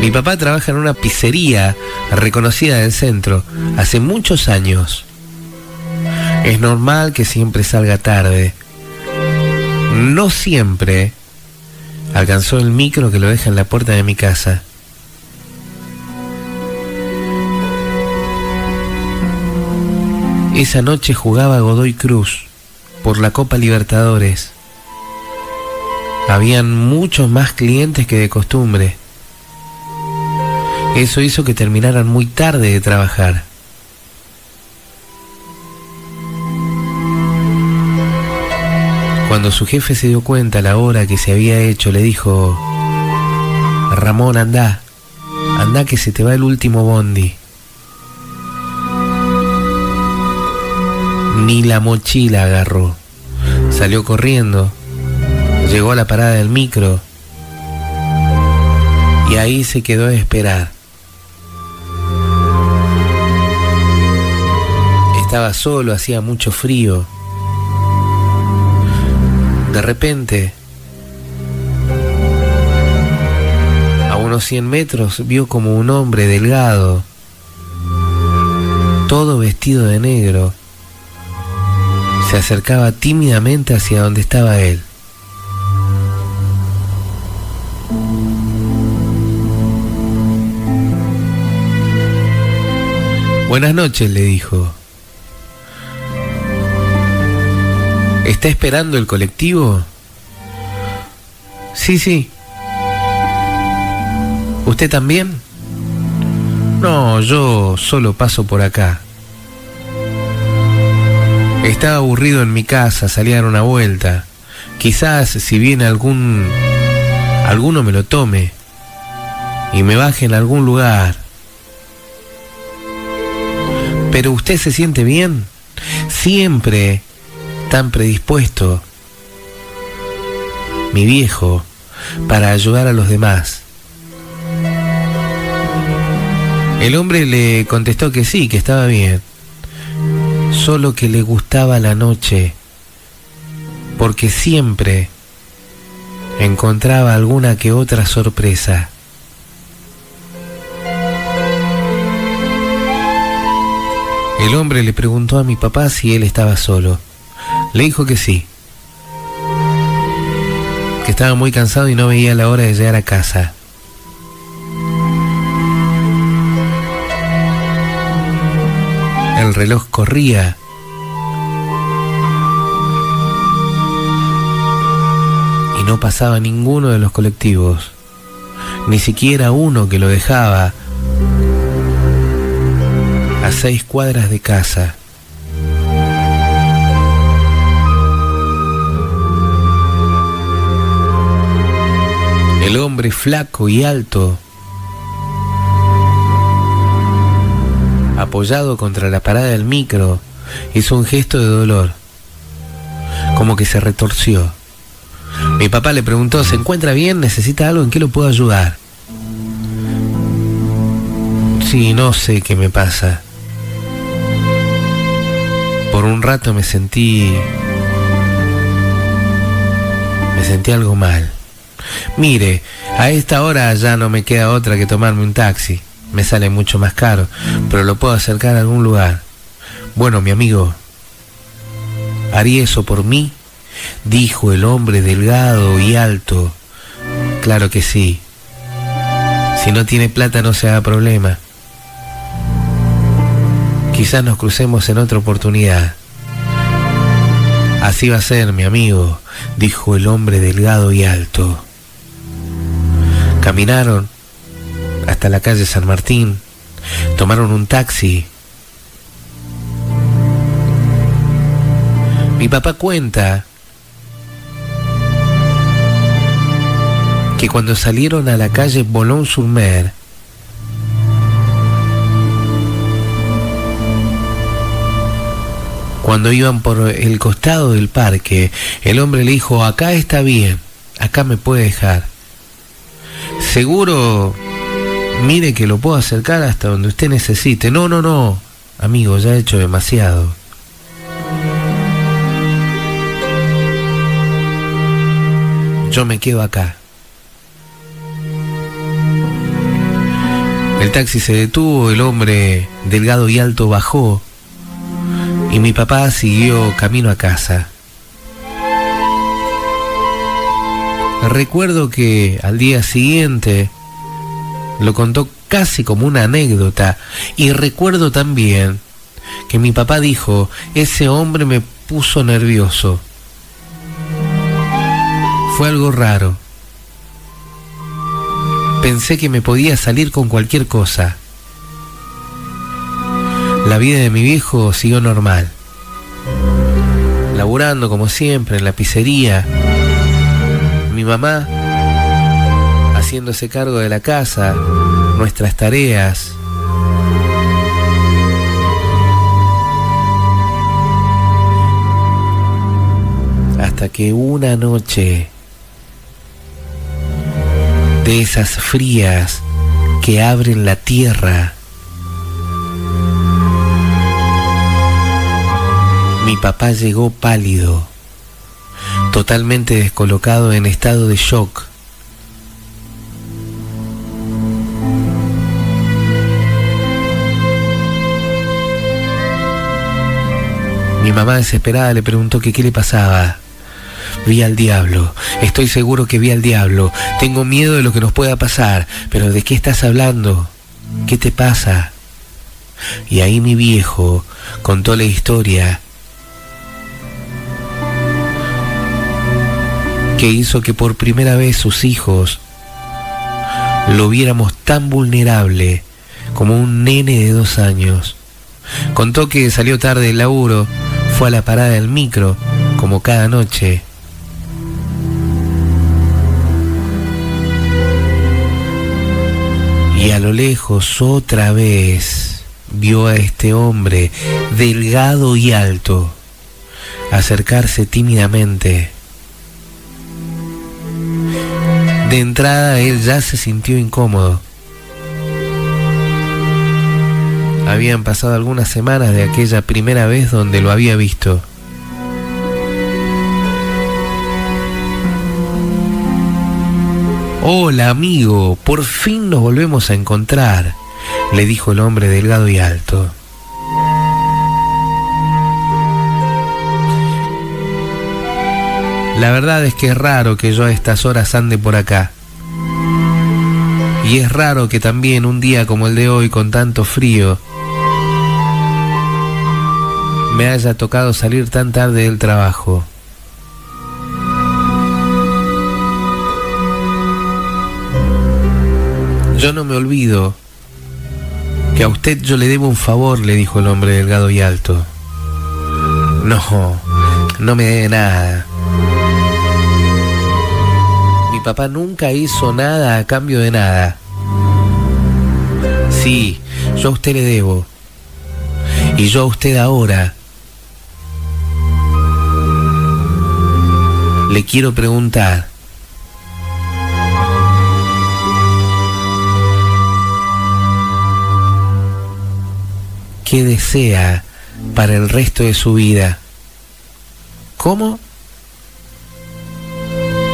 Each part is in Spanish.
Mi papá trabaja en una pizzería reconocida del centro hace muchos años. Es normal que siempre salga tarde. No siempre alcanzó el micro que lo deja en la puerta de mi casa. Esa noche jugaba Godoy Cruz por la Copa Libertadores. Habían muchos más clientes que de costumbre. Eso hizo que terminaran muy tarde de trabajar. Cuando su jefe se dio cuenta la hora que se había hecho, le dijo, Ramón, anda, anda que se te va el último bondi. Ni la mochila agarró. Salió corriendo, llegó a la parada del micro y ahí se quedó a esperar. Estaba solo, hacía mucho frío. De repente, a unos 100 metros, vio como un hombre delgado, todo vestido de negro, se acercaba tímidamente hacia donde estaba él. Buenas noches, le dijo. ¿Está esperando el colectivo? Sí, sí. ¿Usted también? No, yo solo paso por acá. Estaba aburrido en mi casa, salí a dar una vuelta. Quizás si viene algún... alguno me lo tome y me baje en algún lugar. Pero usted se siente bien, siempre tan predispuesto, mi viejo, para ayudar a los demás. El hombre le contestó que sí, que estaba bien, solo que le gustaba la noche, porque siempre encontraba alguna que otra sorpresa. El hombre le preguntó a mi papá si él estaba solo. Le dijo que sí, que estaba muy cansado y no veía la hora de llegar a casa. El reloj corría. Y no pasaba ninguno de los colectivos, ni siquiera uno que lo dejaba a seis cuadras de casa. El hombre flaco y alto, apoyado contra la parada del micro, hizo un gesto de dolor, como que se retorció. Mi papá le preguntó, ¿se encuentra bien? ¿Necesita algo? ¿En qué lo puedo ayudar? Sí, no sé qué me pasa. Por un rato me sentí... Me sentí algo mal. Mire, a esta hora ya no me queda otra que tomarme un taxi. Me sale mucho más caro, pero lo puedo acercar a algún lugar. Bueno, mi amigo, ¿haría eso por mí? Dijo el hombre delgado y alto. Claro que sí. Si no tiene plata no se haga problema. Quizás nos crucemos en otra oportunidad. Así va a ser, mi amigo, dijo el hombre delgado y alto. Caminaron hasta la calle San Martín, tomaron un taxi. Mi papá cuenta que cuando salieron a la calle Boulogne-sur-Mer, cuando iban por el costado del parque, el hombre le dijo, acá está bien, acá me puede dejar. Seguro, mire que lo puedo acercar hasta donde usted necesite. No, no, no, amigo, ya he hecho demasiado. Yo me quedo acá. El taxi se detuvo, el hombre delgado y alto bajó y mi papá siguió camino a casa. Recuerdo que al día siguiente lo contó casi como una anécdota y recuerdo también que mi papá dijo, ese hombre me puso nervioso. Fue algo raro. Pensé que me podía salir con cualquier cosa. La vida de mi viejo siguió normal. Laburando como siempre en la pizzería. Mi mamá haciéndose cargo de la casa, nuestras tareas. Hasta que una noche de esas frías que abren la tierra, mi papá llegó pálido, totalmente descolocado en estado de shock. Mi mamá desesperada le preguntó que qué le pasaba. Vi al diablo, estoy seguro que vi al diablo, tengo miedo de lo que nos pueda pasar, pero ¿de qué estás hablando? ¿Qué te pasa? Y ahí mi viejo contó la historia que hizo que por primera vez sus hijos lo viéramos tan vulnerable como un nene de dos años. Contó que salió tarde del laburo, fue a la parada del micro, como cada noche. Y a lo lejos otra vez vio a este hombre, delgado y alto, acercarse tímidamente. De entrada él ya se sintió incómodo. Habían pasado algunas semanas de aquella primera vez donde lo había visto. Hola amigo, por fin nos volvemos a encontrar, le dijo el hombre delgado y alto. La verdad es que es raro que yo a estas horas ande por acá. Y es raro que también un día como el de hoy, con tanto frío, me haya tocado salir tan tarde del trabajo. Yo no me olvido que a usted yo le debo un favor, le dijo el hombre delgado y alto. No, no me debe nada. Papá nunca hizo nada a cambio de nada. Sí, yo a usted le debo. Y yo a usted ahora le quiero preguntar. ¿Qué desea para el resto de su vida? ¿Cómo?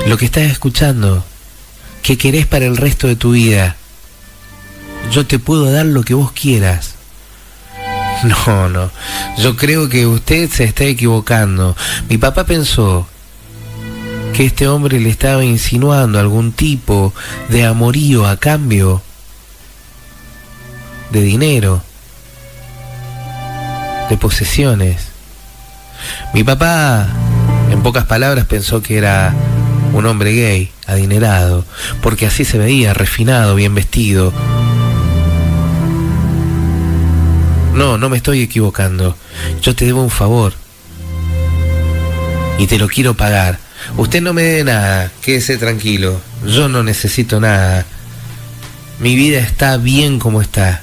Lo que estás escuchando. ¿Qué querés para el resto de tu vida? Yo te puedo dar lo que vos quieras. No, no. Yo creo que usted se está equivocando. Mi papá pensó que este hombre le estaba insinuando algún tipo de amorío a cambio de dinero, de posesiones. Mi papá, en pocas palabras, pensó que era un hombre gay, adinerado, porque así se veía, refinado, bien vestido. No, no me estoy equivocando. Yo te debo un favor. Y te lo quiero pagar. Usted no me dé nada, quédese tranquilo. Yo no necesito nada. Mi vida está bien como está.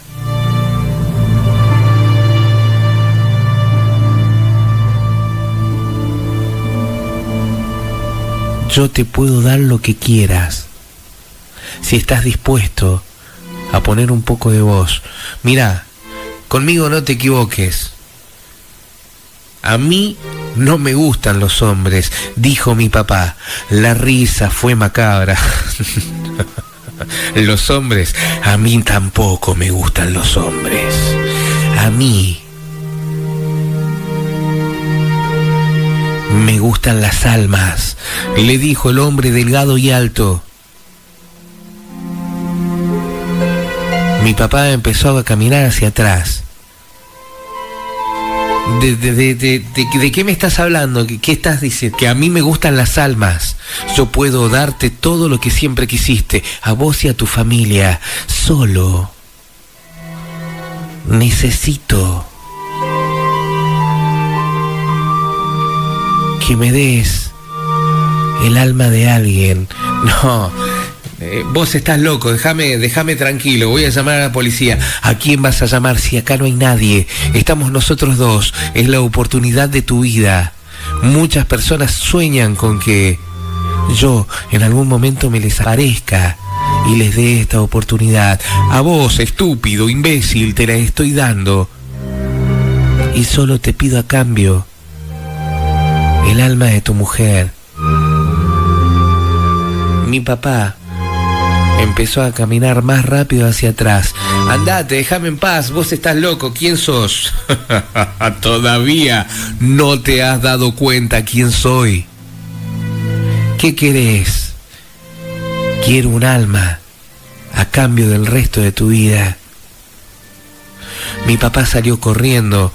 Yo te puedo dar lo que quieras. Si estás dispuesto a poner un poco de voz. Mira, conmigo no te equivoques. A mí no me gustan los hombres, dijo mi papá. La risa fue macabra. los hombres, a mí tampoco me gustan los hombres. A mí me gustan las almas, le dijo el hombre delgado y alto. Mi papá empezó a caminar hacia atrás. De, qué me estás hablando? ¿Qué, estás diciendo? Que a mí me gustan las almas. Yo puedo darte todo lo que siempre quisiste, a vos y a tu familia. Solo necesito que me des el alma de alguien. No, eh, vos estás loco, déjame, déjame tranquilo, voy a llamar a la policía. ¿A quién vas a llamar si acá no hay nadie? Estamos nosotros dos, es la oportunidad de tu vida. Muchas personas sueñan con que yo en algún momento me les aparezca y les dé esta oportunidad. A vos, estúpido, imbécil, te la estoy dando. Y solo te pido a cambio el alma de tu mujer. Mi papá empezó a caminar más rápido hacia atrás. Andate, déjame en paz, vos estás loco, ¿quién sos? Todavía no te has dado cuenta quién soy. ¿Qué querés? Quiero un alma a cambio del resto de tu vida. Mi papá salió corriendo.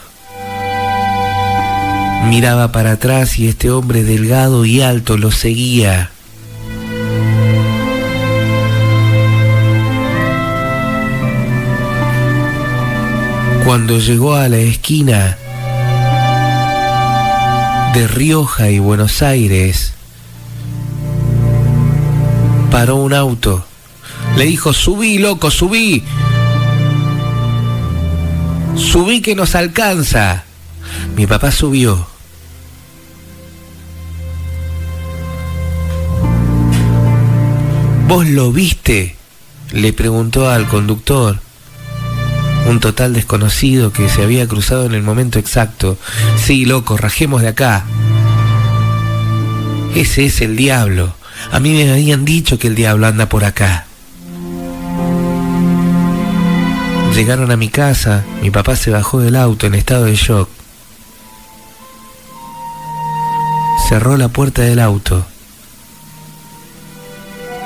Miraba para atrás y este hombre delgado y alto lo seguía. Cuando llegó a la esquina de Rioja y Buenos Aires, paró un auto. Le dijo, subí, loco, subí. Subí que nos alcanza. Mi papá subió. ¿Vos lo viste? Le preguntó al conductor un total desconocido que se había cruzado en el momento exacto. Sí, loco, rajemos de acá. Ese es el diablo. A mí me habían dicho que el diablo anda por acá. Llegaron a mi casa, mi papá se bajó del auto en estado de shock. Cerró la puerta del auto.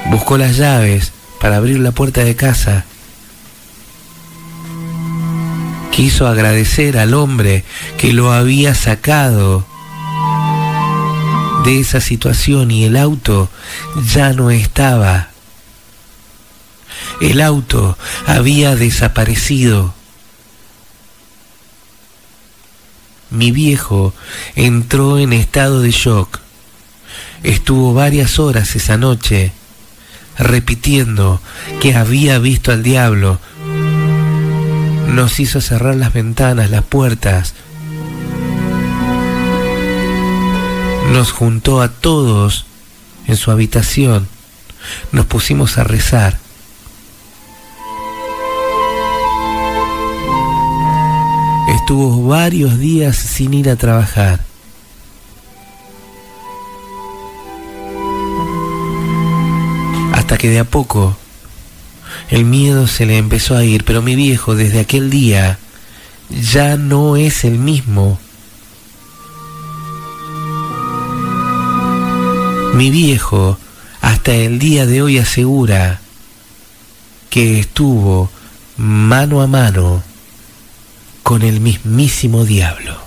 Buscó las llaves para abrir la puerta de casa quiso agradecer al hombre que lo había sacado de esa situación y el auto ya no estaba. El auto había desaparecido. Mi viejo entró en estado de shock. Estuvo varias horas esa noche repitiendo que había visto al diablo nos hizo cerrar las ventanas, las puertas. Nos juntó a todos en su habitación. Nos pusimos a rezar. Estuvo varios días sin ir a trabajar. Hasta que de a poco el miedo se le empezó a ir, pero mi viejo desde aquel día ya no es el mismo. Mi viejo hasta el día de hoy asegura que estuvo mano a mano con el mismísimo diablo.